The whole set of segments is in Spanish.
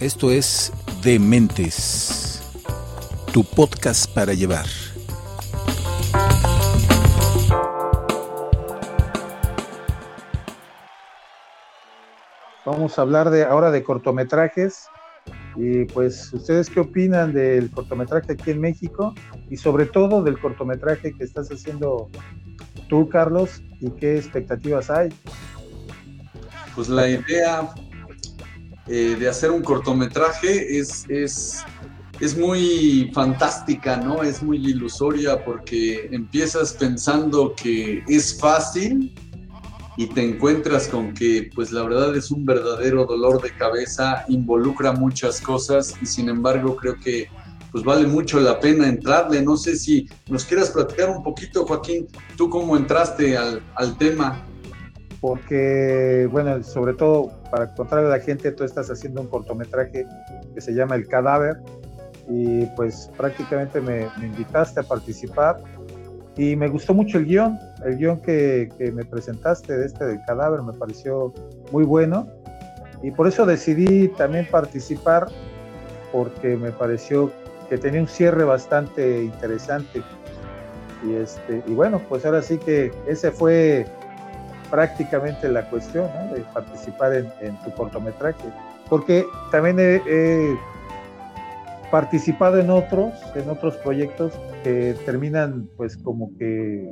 Esto es Dementes, tu podcast para llevar. Vamos a hablar de ahora de cortometrajes y pues ustedes qué opinan del cortometraje aquí en México y sobre todo del cortometraje que estás haciendo tú, Carlos, y qué expectativas hay. Pues la idea eh, de hacer un cortometraje es, es, es muy fantástica, ¿no? Es muy ilusoria porque empiezas pensando que es fácil y te encuentras con que pues la verdad es un verdadero dolor de cabeza, involucra muchas cosas y sin embargo creo que pues vale mucho la pena entrarle. No sé si nos quieras platicar un poquito, Joaquín, tú cómo entraste al, al tema porque, bueno, sobre todo para contarle a la gente, tú estás haciendo un cortometraje que se llama El Cadáver y pues prácticamente me, invitaste a participar y me gustó mucho el guion, el guion que, que, me presentaste de este del cadáver me pareció muy bueno y por eso decidí también participar porque me pareció que tenía un cierre bastante interesante y este y bueno pues ahora sí que ese fue prácticamente la cuestión de participar en, tu cortometraje. Porque también he, participado en otros, en otros proyectos que terminan pues como que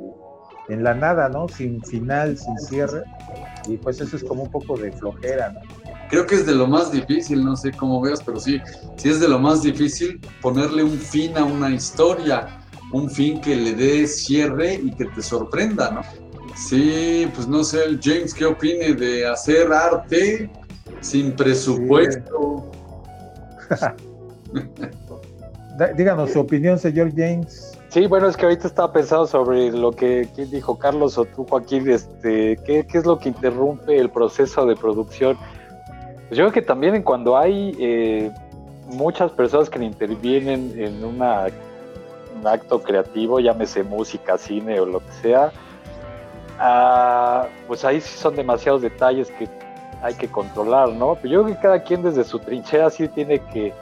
en la nada, ¿no? Sin final, sin cierre. Y pues eso es como un poco de flojera, ¿no? Creo que es de lo más difícil, no sé cómo veas, pero sí, sí es de lo más difícil ponerle un fin a una historia, un fin que le dé cierre y que te sorprenda, ¿no? Sí, pues no sé, el James, ¿qué opine de hacer arte sin presupuesto? Díganos su opinión, señor James. Sí, bueno, es que ahorita estaba pensando sobre lo que dijo Carlos o tú, Joaquín, este, ¿qué, es lo que interrumpe el proceso de producción? Pues yo creo que también cuando hay eh, muchas personas que intervienen en una, un acto creativo, llámese música, cine o lo que sea, Ah, pues ahí sí son demasiados detalles que hay que controlar, ¿no? Pero yo creo que cada quien desde su trinchera sí tiene que,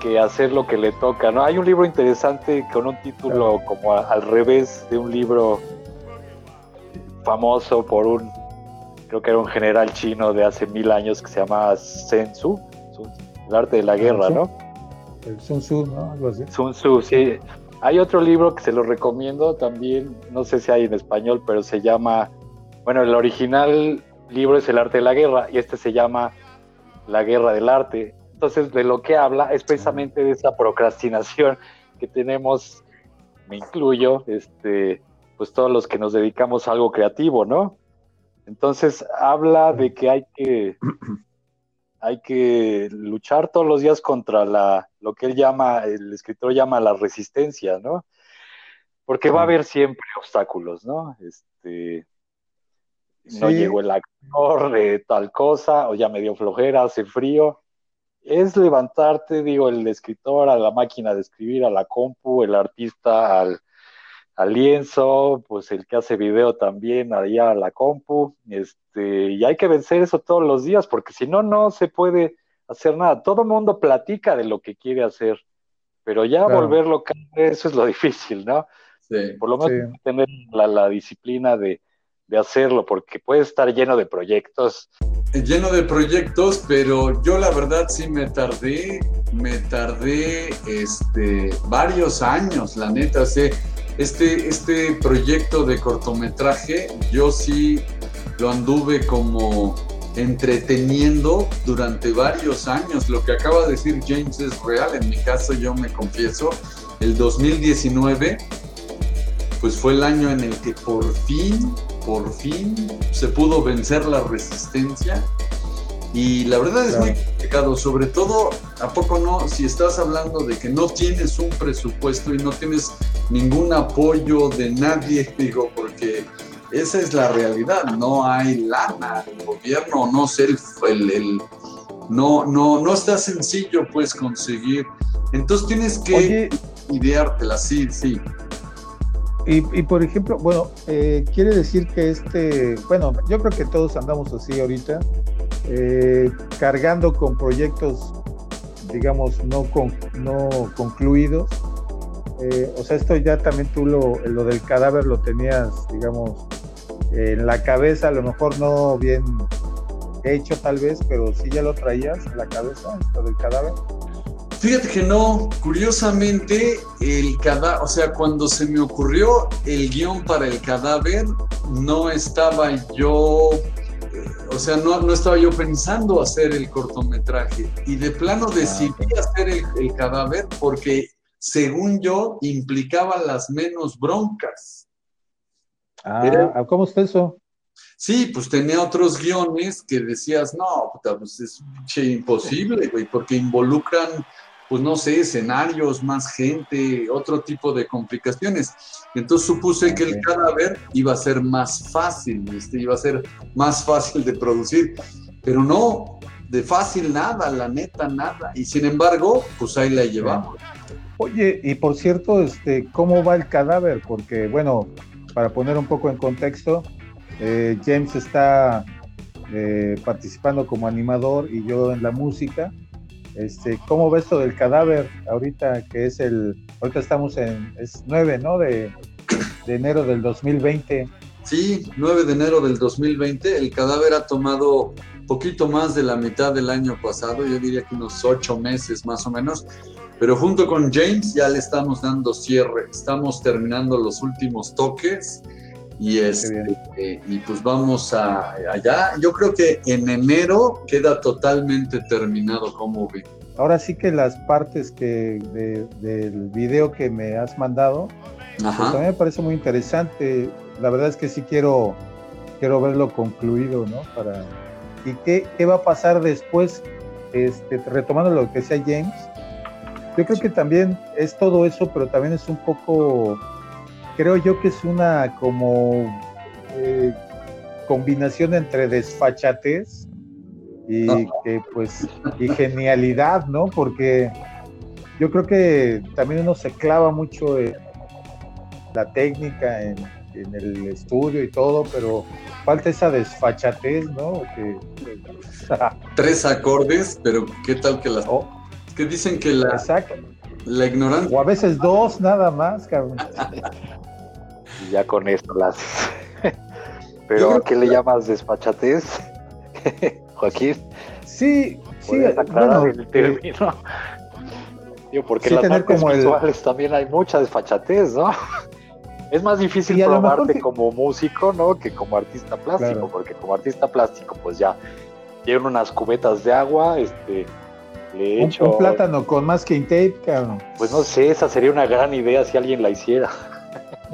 que hacer lo que le toca, ¿no? Hay un libro interesante con un título como al revés de un libro famoso por un, creo que era un general chino de hace mil años que se llama Sun Tzu, el arte de la guerra, ¿no? El Sun Tzu, ¿no? Algo así. Sun Tzu, sí. Hay otro libro que se lo recomiendo también, no sé si hay en español, pero se llama, bueno, el original libro es El arte de la guerra y este se llama La guerra del arte. Entonces, de lo que habla es precisamente de esa procrastinación que tenemos, me incluyo, este, pues todos los que nos dedicamos a algo creativo, ¿no? Entonces, habla de que hay que hay que luchar todos los días contra la, lo que él llama, el escritor llama la resistencia, ¿no? Porque va a haber siempre obstáculos, ¿no? Este, no llegó el actor de tal cosa, o ya me dio flojera, hace frío. Es levantarte, digo, el escritor a la máquina de escribir, a la compu, el artista al, al lienzo, pues el que hace video también allá a la compu, este, y hay que vencer eso todos los días, porque si no, no se puede hacer nada. Todo el mundo platica de lo que quiere hacer, pero ya volverlo eso es lo difícil, ¿no? Por lo menos tener la, disciplina de, de hacerlo, porque puede estar lleno de proyectos. Lleno de proyectos, pero yo la verdad sí me tardé, me tardé este, varios años, la neta, sé este, este proyecto de cortometraje, yo sí lo anduve como entreteniendo durante varios años. Lo que acaba de decir James es real, en mi caso yo me confieso, el 2019 pues fue el año en el que por fin, por fin se pudo vencer la resistencia y la verdad es muy complicado, sobre todo, ¿a poco no? Si estás hablando de que no tienes un presupuesto y no tienes ningún apoyo de nadie, digo, porque esa es la realidad, no hay lana, el gobierno, no sé, el, el, no, no, no está sencillo pues conseguir. Entonces tienes que ideártela, sí, sí. Y, y, por ejemplo, bueno, eh, quiere decir que este, bueno, yo creo que todos andamos así ahorita, eh, cargando con proyectos, digamos, no, con, no concluidos. Eh, o sea, esto ya también tú lo, lo del cadáver lo tenías, digamos, en la cabeza, a lo mejor no bien hecho tal vez, pero sí ya lo traías en la cabeza, esto del cadáver. Fíjate que no, curiosamente, el cadáver, o sea, cuando se me ocurrió el guion para el cadáver, no estaba yo, eh, o sea, no, no estaba yo pensando hacer el cortometraje. Y de plano ah, decidí hacer el, cadáver porque, según yo, implicaba las menos broncas. Ah, ¿cómo está eso? Sí, pues tenía otros guiones que decías, no, pues es imposible, güey, porque involucran pues no sé, escenarios, más gente, otro tipo de complicaciones. Entonces supuse que el cadáver iba a ser más fácil, este, iba a ser más fácil de producir, pero no, de fácil nada, la neta nada. Y sin embargo, pues ahí la llevamos. Oye, y por cierto, este, ¿cómo va el cadáver? Porque, bueno, para poner un poco en contexto, eh, James está eh, participando como animador y yo en la música. Este, ¿Cómo ves esto del cadáver ahorita que es el, ahorita estamos en, es 9, ¿no? De, de enero del 2020. Sí, 9 de enero del 2020. El cadáver ha tomado poquito más de la mitad del año pasado, yo diría que unos ocho meses más o menos, pero junto con James ya le estamos dando cierre, estamos terminando los últimos toques y, este, y pues vamos a, allá. Yo creo que en enero queda totalmente terminado, como vi. Ahora sí que las partes que del video que me has mandado, pues también me parece muy interesante. La verdad es que sí quiero, quiero verlo concluido, ¿no? Para, ¿Y qué, qué va a pasar después? Este, retomando lo que decía James, yo creo que también es todo eso, pero también es un poco creo yo que es una como eh, combinación entre desfachatez y que pues y genialidad, ¿no? Porque yo creo que también uno se clava mucho en la técnica, en, el estudio y todo, pero falta esa desfachatez, ¿no? Tres acordes, pero ¿qué tal que las... Oh. que dicen que la... Exacto. La ignorancia. O a veces dos nada más, cabrón. ya con esto las. Pero ¿a qué le llamas despachatez, Joaquín? Sí, sí, bueno, el término. porque en las artes visuales también hay mucha desfachatez, ¿no? Es más difícil probarte como músico, ¿no? Que como artista plástico, porque como artista plástico, pues ya tienen unas cubetas de agua, este, le un, un, plátano con masking tape, cabrón. Pues no sé, esa sería una gran idea si alguien la hiciera.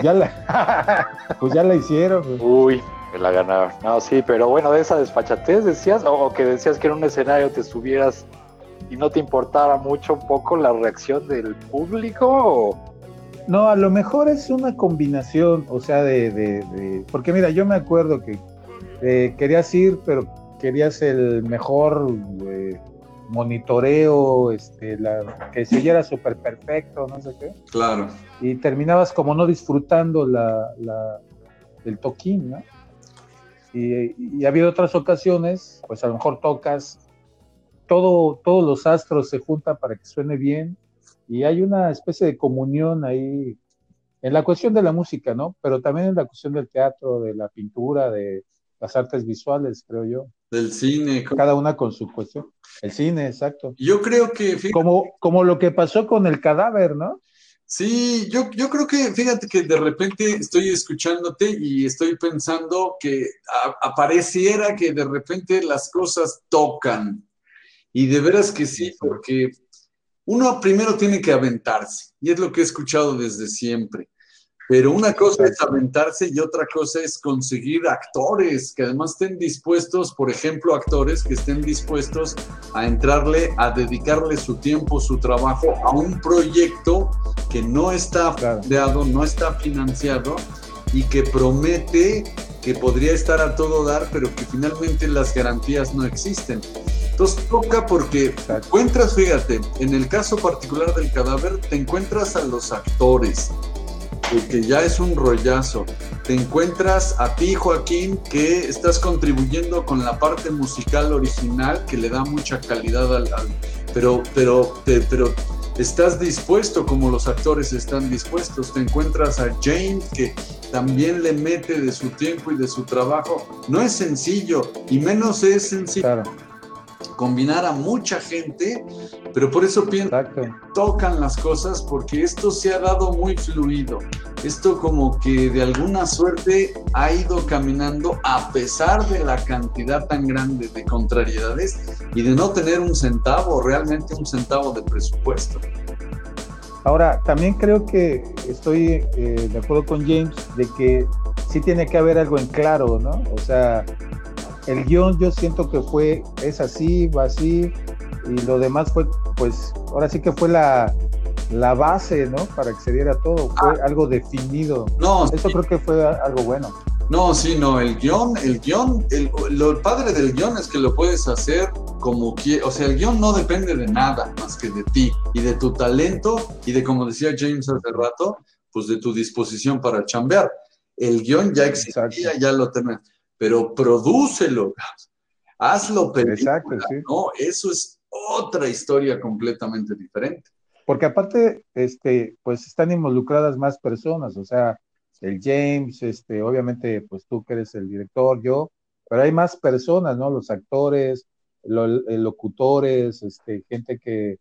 Ya la, pues ya la hicieron. Uy, me la ganaron. No, sí, pero bueno, de esa desfachatez decías, o que decías que en un escenario te subieras y no te importara mucho un poco la reacción del público. No, a lo mejor es una combinación, o sea, de, porque mira, yo me acuerdo que eh, querías ir, pero querías el mejor eh, monitoreo, este, la, que siguiera súper perfecto, no sé qué. Claro. Y terminabas como no disfrutando la, la el toquín, ¿no? Y, y, ha habido otras ocasiones, pues a lo mejor tocas, todo, todos los astros se juntan para que suene bien y hay una especie de comunión ahí en la cuestión de la música, ¿no? Pero también en la cuestión del teatro, de la pintura, de las artes visuales, creo yo. Del cine. Cada una con su cuestión. El cine, exacto. Yo creo que... como, como lo que pasó con el cadáver, ¿no? Sí, yo, yo creo que, fíjate que de repente estoy escuchándote y estoy pensando que apareciera que de repente las cosas tocan. Y de veras que sí, porque uno primero tiene que aventarse, y es lo que he escuchado desde siempre. Pero una cosa es aventarse y otra cosa es conseguir actores que además estén dispuestos, por ejemplo, actores que estén dispuestos a entrarle, a dedicarle su tiempo, su trabajo a un proyecto que no está creado, no está financiado y que promete que podría estar a todo dar, pero que finalmente las garantías no existen. Entonces toca porque encuentras, fíjate, en el caso particular del cadáver, te encuentras a los actores, que ya es un rollazo. Te encuentras a ti, Joaquín, que estás contribuyendo con la parte musical original que le da mucha calidad al, pero, pero, pero estás dispuesto como los actores están dispuestos. Te encuentras a James que también le mete de su tiempo y de su trabajo. No es sencillo y menos es sencillo combinar a mucha gente, pero por eso pienso que tocan las cosas porque esto se ha dado muy fluido. Esto como que de alguna suerte ha ido caminando a pesar de la cantidad tan grande de contrariedades y de no tener un centavo, realmente un centavo de presupuesto. Ahora, también creo que estoy eh, de acuerdo con James de que sí tiene que haber algo en claro, ¿no? O sea, el guion yo siento que fue, es así, va así, y lo demás fue, pues, ahora sí que fue la, la base, ¿no? Para que se diera todo, fue ah. algo definido. No, eso creo que fue algo bueno. No, sí, no, el guion, el guion, el, lo padre del guion es que lo puedes hacer como quieras, o sea, el guion no depende de nada más que de ti y de tu talento y de, como decía James hace rato, pues de tu disposición para chambear. El guion ya existía, ya lo tenés pero prodúcelo, hazlo película, Exacto, sí. ¿no? Eso es otra historia completamente diferente. Porque aparte, este, pues están involucradas más personas, o sea, el James, este, obviamente, pues tú que eres el director, yo, pero hay más personas, ¿no? Los actores, los locutores, este, gente que,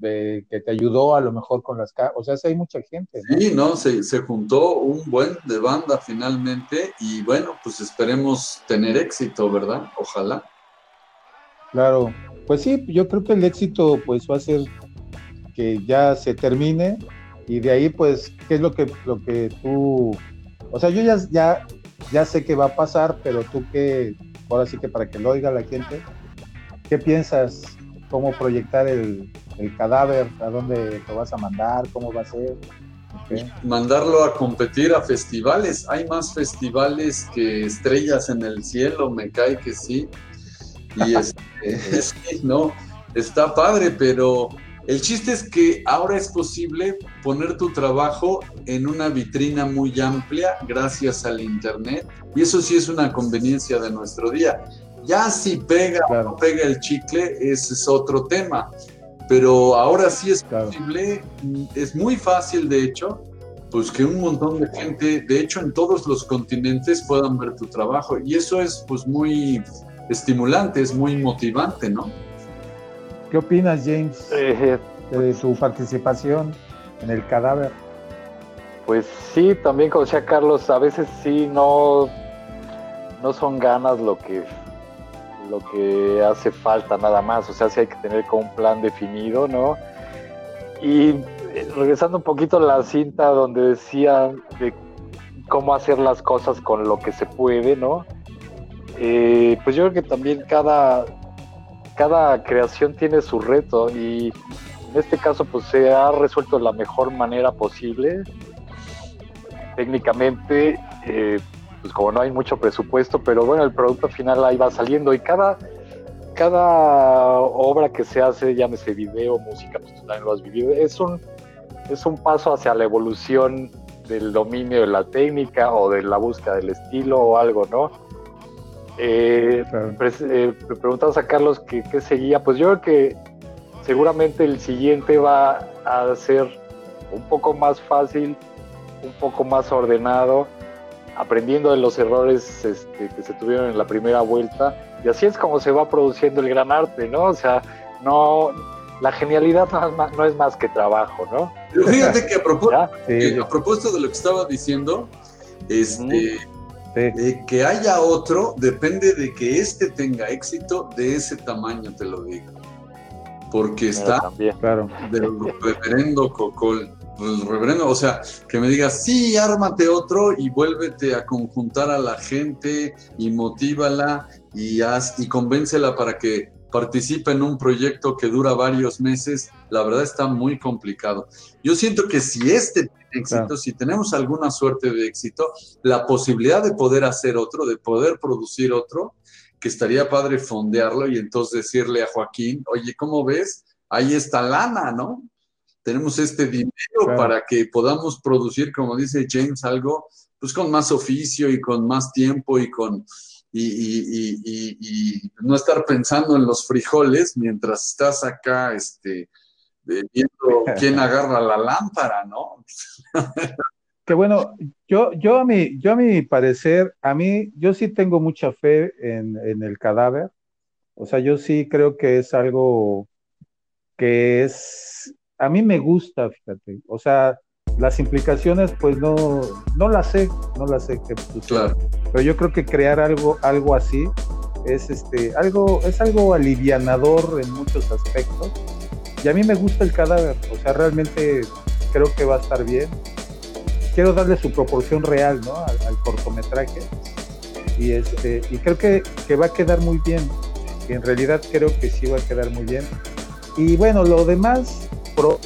que te ayudó a lo mejor con las... O sea, hay mucha gente. Sí, no, se, se, juntó un buen de banda finalmente y bueno, pues esperemos tener éxito, ¿verdad? Ojalá. Claro, pues sí, yo creo que el éxito pues va a ser que ya se termine y de ahí pues, ¿qué es lo que, lo que tú... O sea, yo ya, ya, ya sé que va a pasar, pero tú qué, ahora sí que para que lo oiga la gente, ¿qué piensas? ¿Cómo proyectar el, el cadáver, a dónde lo vas a mandar, cómo va a ser. Mandarlo a competir a festivales. Hay más festivales que estrellas en el cielo, me cae que sí. Y es, no, está padre, pero el chiste es que ahora es posible poner tu trabajo en una vitrina muy amplia gracias al Internet. Y eso sí es una conveniencia de nuestro día. Ya si pega o no pega el chicle, ese es otro tema pero ahora sí es posible, es muy fácil de hecho, pues que un montón de gente, de hecho en todos los continentes puedan ver tu trabajo y eso es pues muy estimulante, es muy motivante, ¿no? ¿Qué opinas James eh, de su participación en el cadáver? Pues sí, también como decía Carlos, a veces sí no, no son ganas lo que lo que hace falta nada más, o sea, sí hay que tener como un plan definido, ¿no? Y eh, regresando un poquito a la cinta donde decía de cómo hacer las cosas con lo que se puede, ¿no? Eh, pues yo creo que también cada, cada creación tiene su reto y en este caso pues se ha resuelto de la mejor manera posible técnicamente eh, pues como no hay mucho presupuesto, pero bueno, el producto final ahí va saliendo y cada, cada obra que se hace, llámese video, música, pues tú también lo has vivido, es un, es un paso hacia la evolución del dominio de la técnica o de la búsqueda del estilo o algo, ¿no? Eh, eh a Carlos qué seguía, pues yo creo que seguramente el siguiente va a ser un poco más fácil, un poco más ordenado aprendiendo de los errores este, que se tuvieron en la primera vuelta. Y así es como se va produciendo el gran arte, ¿no? O sea, no, la genialidad no es más, que trabajo, ¿no? Pero fíjate que a, propósito, de lo que estaba diciendo, este, eh, que haya otro depende de que este tenga éxito de ese tamaño, te lo digo. Porque está claro. del reverendo Cocol pues, reverendo, o sea, que me diga, sí, ármate otro y vuélvete a conjuntar a la gente y motívala y, haz, y convéncela para que participe en un proyecto que dura varios meses, la verdad está muy complicado. Yo siento que si este tiene éxito, si tenemos alguna suerte de éxito, la posibilidad de poder hacer otro, de poder producir otro, que estaría padre fondearlo y entonces decirle a Joaquín, oye, ¿cómo ves? Ahí está lana, ¿no? Tenemos este dinero para que podamos producir, como dice James, algo pues con más oficio y con más tiempo y con y, no estar pensando en los frijoles mientras estás acá este, viendo quién agarra la lámpara, ¿no? que bueno, yo, yo, a mi, yo a mi parecer, a mí, yo sí tengo mucha fe en, en el cadáver. O sea, yo sí creo que es algo que es, a mí me gusta, fíjate. O sea, las implicaciones, pues no, no las sé, no las sé que claro. Pero yo creo que crear algo, algo así es este, algo, es algo alivianador en muchos aspectos. Y a mí me gusta el cadáver, o sea, realmente creo que va a estar bien. Quiero darle su proporción real, ¿no? Al, cortometraje. Y este, y creo que, que va a quedar muy bien. en realidad creo que sí va a quedar muy bien. Y bueno, lo demás, pro,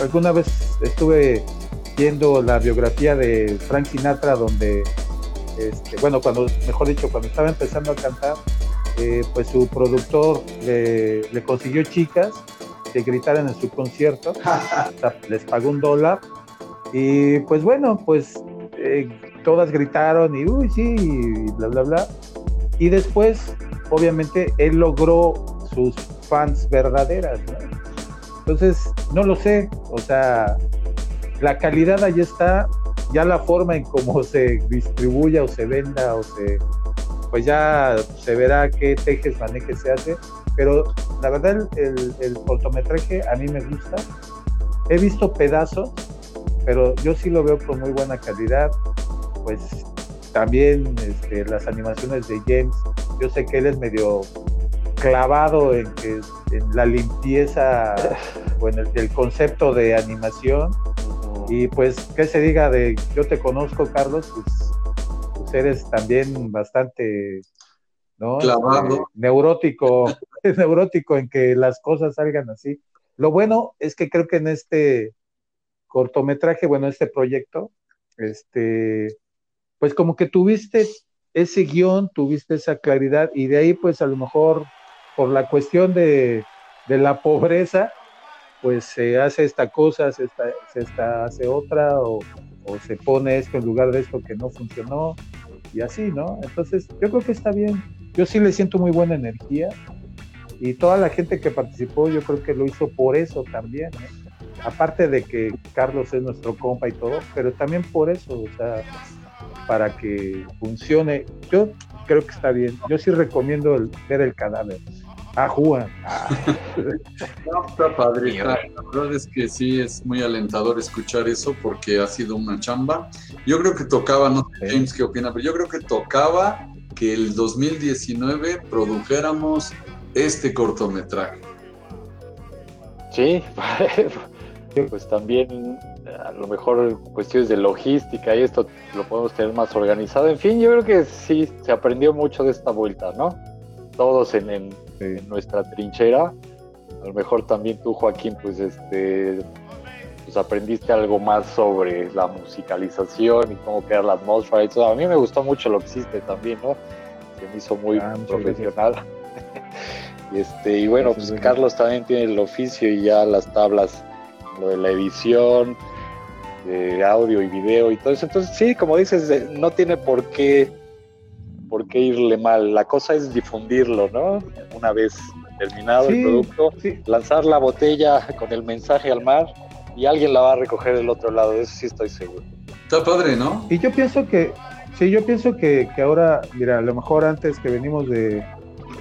alguna vez estuve viendo la biografía de Frank Sinatra donde, este, bueno, cuando, mejor dicho, cuando estaba empezando a cantar, eh, pues su productor le, consiguió chicas que gritaran en su concierto, les pagó un dólar. Y pues bueno, pues eh, todas gritaron y uy, sí, y bla, bla, bla. Y después, obviamente, él logró sus fans verdaderas, Entonces, no lo sé, o sea, la calidad ahí está, ya la forma en cómo se distribuya o se venda o se, pues ya se verá qué tejes, manejes se hace, pero la verdad el, cortometraje a mí me gusta, he visto pedazos, pero yo sí lo veo con muy buena calidad, pues también este, las animaciones de James, yo sé que él es medio clavado en, que, en la limpieza o en el, concepto de animación. Y pues, ¿qué se diga de yo te conozco, Carlos? Pues, pues eres también bastante ¿no? Clavado. Eh, neurótico, neurótico en que las cosas salgan así. Lo bueno es que creo que en este cortometraje, bueno, este proyecto, este, pues como que tuviste ese guion, tuviste esa claridad y de ahí pues a lo mejor por la cuestión de, la pobreza, pues se hace esta cosa, se, hace otra, o, se pone esto en lugar de esto que no funcionó, y así, ¿no? Entonces, yo creo que está bien. Yo sí le siento muy buena energía, y toda la gente que participó, yo creo que lo hizo por eso también, Aparte de que Carlos es nuestro compa y todo, pero también por eso, o sea, para que funcione. Yo creo que está bien. Yo sí recomiendo ver el cadáver. Ah, no, está padre. La verdad es que sí es muy alentador escuchar eso porque ha sido una chamba. Yo creo que tocaba, no sé James qué opina, pero yo creo que tocaba que el 2019 produjéramos este cortometraje. Sí, pues también a lo mejor cuestiones de logística y esto lo podemos tener más organizado. En fin, yo creo que sí se aprendió mucho de esta vuelta, ¿no? Todos en, en en nuestra trinchera. A lo mejor también tú, Joaquín, pues este pues aprendiste algo más sobre la musicalización y cómo crear la atmósfera y todo. A mí me gustó mucho lo que hiciste también, ¿no? Se me hizo muy ah, profesional. y este, y bueno, pues Carlos también tiene el oficio y ya las tablas, lo de la edición, de audio y video y todo eso. Entonces, sí, como dices, no tiene por qué por qué irle mal. La cosa es difundirlo, ¿no? Una vez terminado el producto, lanzar la botella con el mensaje al mar y alguien la va a recoger del otro lado, de eso sí estoy seguro. Está padre, ¿no? Y yo pienso que, sí, yo pienso que, ahora, mira, a lo mejor antes que venimos de,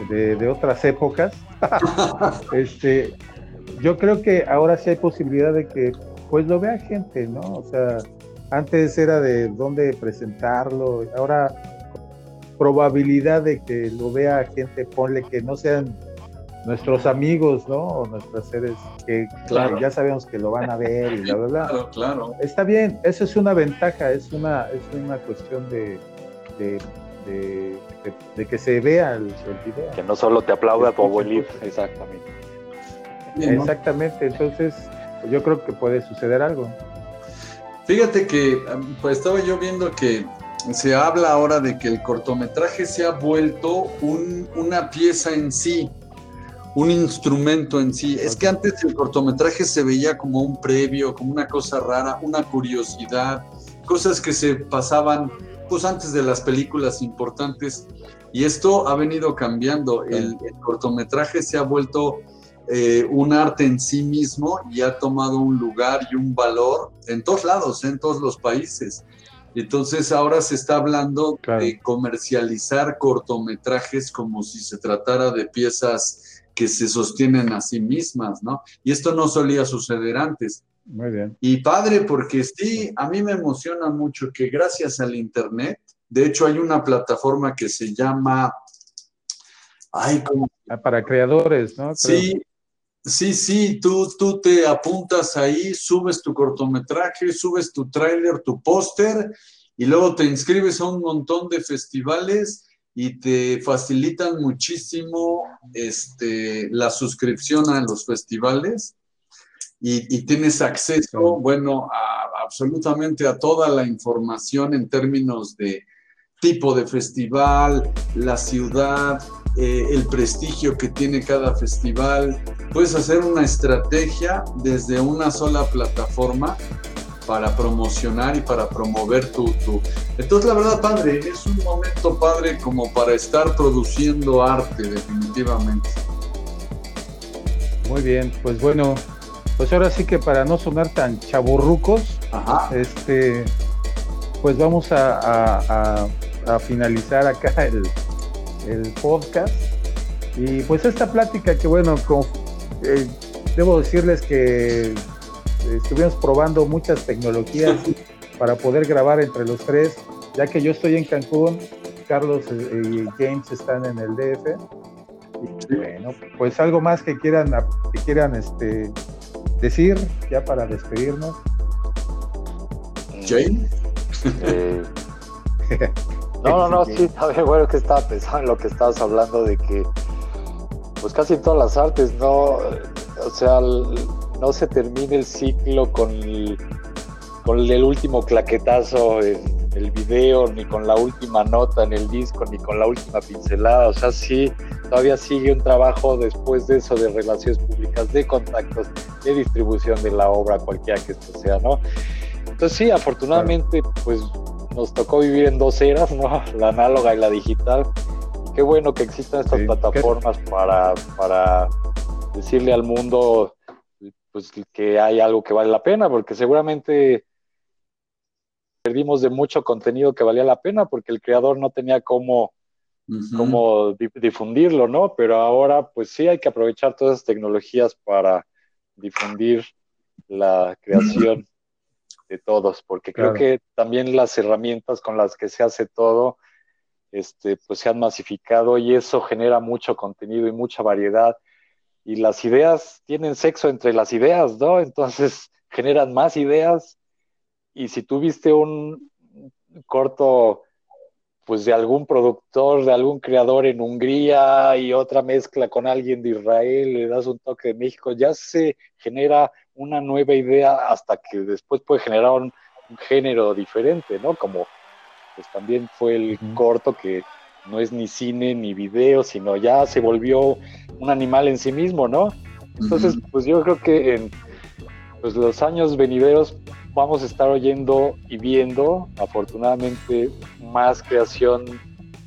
de, otras épocas, este, yo creo que ahora sí hay posibilidad de que pues lo vea gente, ¿no? O sea, antes era de dónde presentarlo, ahora probabilidad de que lo vea gente, ponle que no sean nuestros amigos, ¿no? O nuestros seres que, ya sabemos que lo van a ver y bla, bla, bla. Claro, claro. Está bien, eso es una ventaja, es una, es una cuestión de, de, de, que se vea el, video. Que no solo te aplauda tu abuelito, exactamente. Exactamente, entonces yo creo que puede suceder algo. Fíjate que pues estaba yo viendo que se habla ahora de que el cortometraje se ha vuelto una pieza en sí, un instrumento en sí. Es que antes el cortometraje se veía como un previo, como una cosa rara, una curiosidad, cosas que se pasaban pues antes de las películas importantes. Y esto ha venido cambiando. El, cortometraje se ha vuelto eh, un arte en sí mismo y ha tomado un lugar y un valor en todos lados, en todos los países. Entonces ahora se está hablando de comercializar cortometrajes como si se tratara de piezas que se sostienen a sí mismas, ¿no? Y esto no solía suceder antes. Muy bien. Y padre, porque sí, a mí me emociona mucho que gracias al Internet, de hecho hay una plataforma que se llama... Ay, ah, Para creadores, ¿no? Sí, Sí, sí, tú, tú te apuntas ahí, subes tu cortometraje, subes tu tráiler, tu póster y luego te inscribes a un montón de festivales y te facilitan muchísimo este, la suscripción a los festivales. Y, tienes acceso, bueno, a, absolutamente a toda la información en términos de tipo de festival, la ciudad, eh, el prestigio que tiene cada festival. Puedes hacer una estrategia desde una sola plataforma para promocionar y para promover tu, tu... Entonces, la verdad, padre, es un momento padre como para estar produciendo arte, definitivamente. Muy bien, pues bueno, pues ahora sí que para no sonar tan chaburrucos, este, pues vamos a, a finalizar acá el, el podcast. Y pues esta plática que bueno, eh, debo decirles que estuvimos probando muchas tecnologías para poder grabar entre los tres, ya que yo estoy en Cancún, Carlos y James están en el DF. Y bueno, pues algo más que quieran, que quieran este, decir ya para despedirnos. James. Eh, No, no, no, sí, también bueno que estaba pensando en lo que estabas hablando de que, pues casi en todas las artes, no, o sea, no se termina el ciclo con el, con el último claquetazo en el video, ni con la última nota en el disco, ni con la última pincelada, o sea, sí, todavía sigue un trabajo después de eso de relaciones públicas, de contactos, de distribución de la obra, cualquiera que esto sea, ¿no? Entonces sí, afortunadamente, pues nos tocó vivir en dos eras, ¿no? La análoga y la digital. qué bueno que existan estas plataformas para, para decirle al mundo pues, que hay algo que vale la pena, porque seguramente perdimos de mucho contenido que valía la pena porque el creador no tenía cómo, cómo difundirlo, ¿no? Pero ahora pues sí hay que aprovechar todas esas tecnologías para difundir la creación de todos, porque creo que también las herramientas con las que se hace todo, este, pues se han masificado y eso genera mucho contenido y mucha variedad. Y las ideas tienen sexo entre las ideas, ¿no? Entonces generan más ideas. Y si tuviste un corto, pues de algún productor, de algún creador en Hungría y otra mezcla con alguien de Israel, le das un toque de México, ya se genera una nueva idea hasta que después puede generar un, género diferente, ¿no? Como pues también fue el corto que no es ni cine ni video, sino ya se volvió un animal en sí mismo, ¿no? Entonces, pues yo creo que en pues, los años venideros vamos a estar oyendo y viendo, afortunadamente, más creación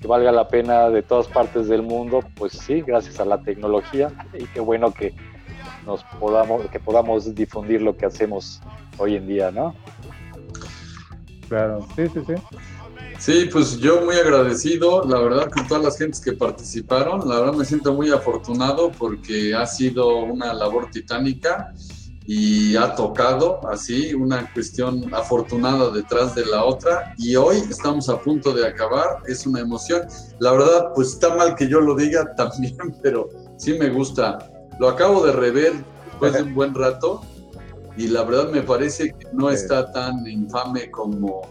que valga la pena de todas partes del mundo, pues sí, gracias a la tecnología, y qué bueno que nos podamos, que podamos difundir lo que hacemos hoy en día, ¿no? Claro, sí, sí, sí. Sí, pues yo muy agradecido, la verdad, con todas las gentes que participaron. La verdad me siento muy afortunado porque ha sido una labor titánica y ha tocado así una cuestión afortunada detrás de la otra y hoy estamos a punto de acabar, es una emoción. La verdad, pues está mal que yo lo diga también, pero sí me gusta lo acabo de rever después de un buen rato y la verdad me parece que no está tan infame como,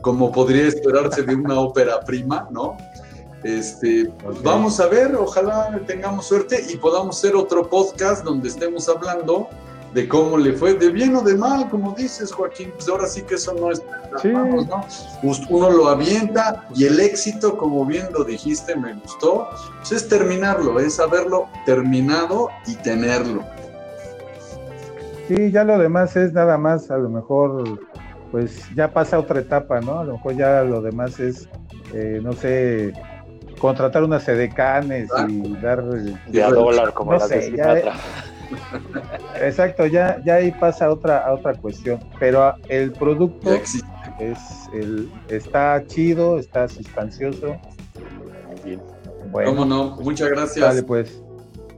como podría esperarse de una ópera prima, ¿no? Este, Vamos a ver, ojalá tengamos suerte y podamos hacer otro podcast donde estemos hablando de cómo le fue, de bien o de mal, como dices, Joaquín, pues ahora sí que eso no es sí. ¿no? Uno lo avienta y el éxito, como bien lo dijiste, me gustó, pues es terminarlo, es haberlo terminado y tenerlo. Sí, ya lo demás es nada más, a lo mejor, pues ya pasa otra etapa, ¿no? A lo mejor ya lo demás es, eh, no sé, contratar unas sedecanes y dar... De a dólar, como la sé, Exacto, ya, ya ahí pasa otra, otra cuestión. Pero el producto es el, está chido, está sustancioso. Bueno, ¿Cómo no? Muchas gracias. pues.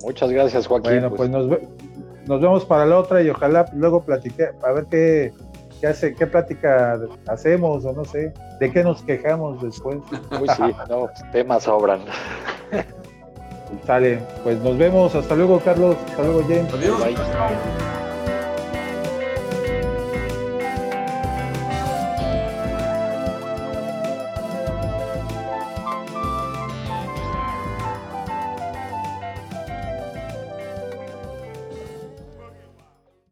Muchas gracias, Joaquín. Bueno, pues, nos, nos, vemos para la otra y ojalá luego platique, a ver qué, qué hace, qué plática hacemos o no sé, de qué nos quejamos después. Uy, sí, no, temas sobran. Sale, pues nos vemos. Hasta luego, Carlos. Hasta luego, James. Adiós. Bye.